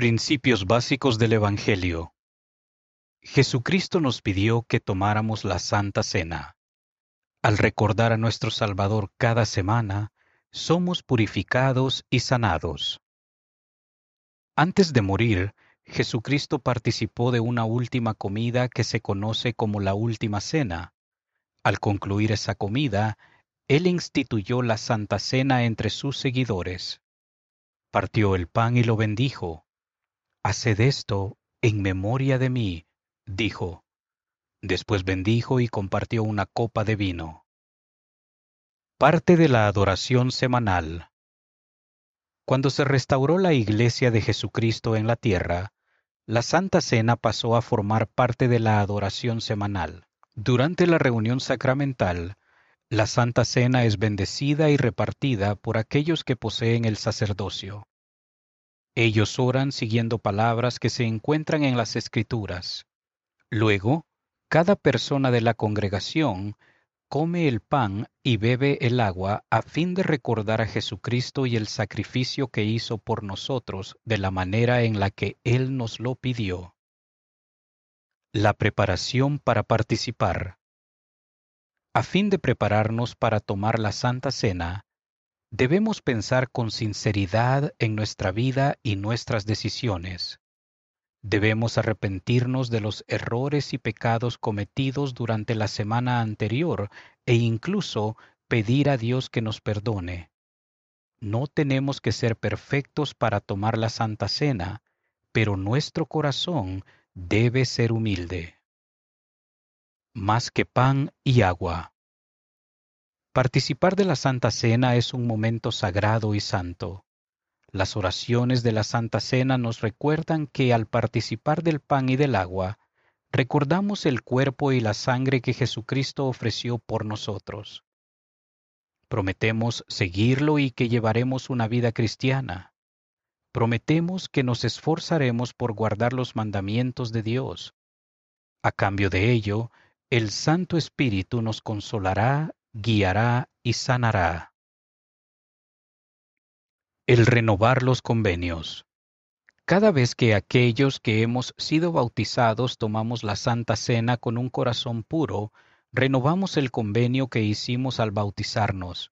Principios básicos del Evangelio. Jesucristo nos pidió que tomáramos la Santa Cena. Al recordar a nuestro Salvador cada semana, somos purificados y sanados. Antes de morir, Jesucristo participó de una última comida que se conoce como la Última Cena. Al concluir esa comida, Él instituyó la Santa Cena entre sus seguidores. Partió el pan y lo bendijo. Haced esto en memoria de mí, dijo. Después bendijo y compartió una copa de vino. Parte de la adoración semanal. Cuando se restauró la Iglesia de Jesucristo en la tierra, la Santa Cena pasó a formar parte de la adoración semanal. Durante la reunión sacramental, la Santa Cena es bendecida y repartida por aquellos que poseen el sacerdocio. Ellos oran siguiendo palabras que se encuentran en las Escrituras. Luego, cada persona de la congregación come el pan y bebe el agua a fin de recordar a Jesucristo y el sacrificio que hizo por nosotros de la manera en la que Él nos lo pidió. La preparación para participar. A fin de prepararnos para tomar la Santa Cena, Debemos pensar con sinceridad en nuestra vida y nuestras decisiones. Debemos arrepentirnos de los errores y pecados cometidos durante la semana anterior e incluso pedir a Dios que nos perdone. No tenemos que ser perfectos para tomar la Santa Cena, pero nuestro corazón debe ser humilde. Más que pan y agua. Participar de la Santa Cena es un momento sagrado y santo. Las oraciones de la Santa Cena nos recuerdan que al participar del pan y del agua, recordamos el cuerpo y la sangre que Jesucristo ofreció por nosotros. Prometemos seguirlo y que llevaremos una vida cristiana. Prometemos que nos esforzaremos por guardar los mandamientos de Dios. A cambio de ello, el Santo Espíritu nos consolará guiará y sanará. El renovar los convenios. Cada vez que aquellos que hemos sido bautizados tomamos la Santa Cena con un corazón puro, renovamos el convenio que hicimos al bautizarnos.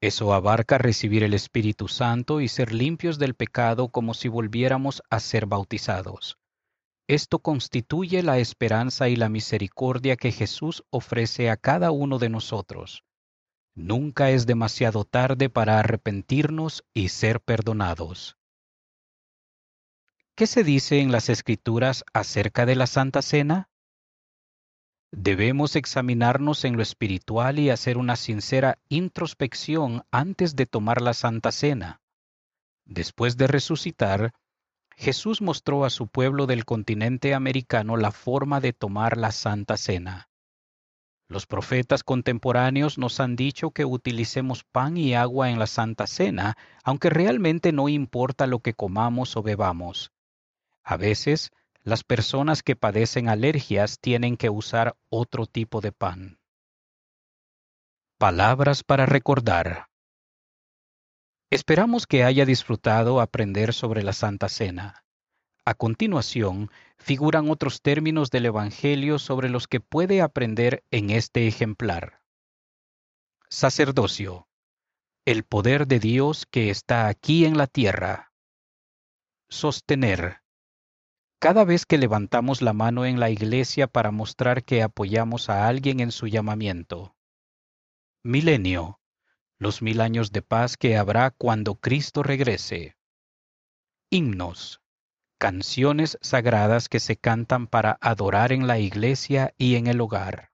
Eso abarca recibir el Espíritu Santo y ser limpios del pecado como si volviéramos a ser bautizados. Esto constituye la esperanza y la misericordia que Jesús ofrece a cada uno de nosotros. Nunca es demasiado tarde para arrepentirnos y ser perdonados. ¿Qué se dice en las Escrituras acerca de la Santa Cena? Debemos examinarnos en lo espiritual y hacer una sincera introspección antes de tomar la Santa Cena. Después de resucitar, Jesús mostró a su pueblo del continente americano la forma de tomar la Santa Cena. Los profetas contemporáneos nos han dicho que utilicemos pan y agua en la Santa Cena, aunque realmente no importa lo que comamos o bebamos. A veces, las personas que padecen alergias tienen que usar otro tipo de pan. Palabras para recordar. Esperamos que haya disfrutado aprender sobre la Santa Cena. A continuación, figuran otros términos del Evangelio sobre los que puede aprender en este ejemplar. Sacerdocio. El poder de Dios que está aquí en la tierra. Sostener. Cada vez que levantamos la mano en la iglesia para mostrar que apoyamos a alguien en su llamamiento. Milenio los mil años de paz que habrá cuando Cristo regrese. Himnos, canciones sagradas que se cantan para adorar en la iglesia y en el hogar.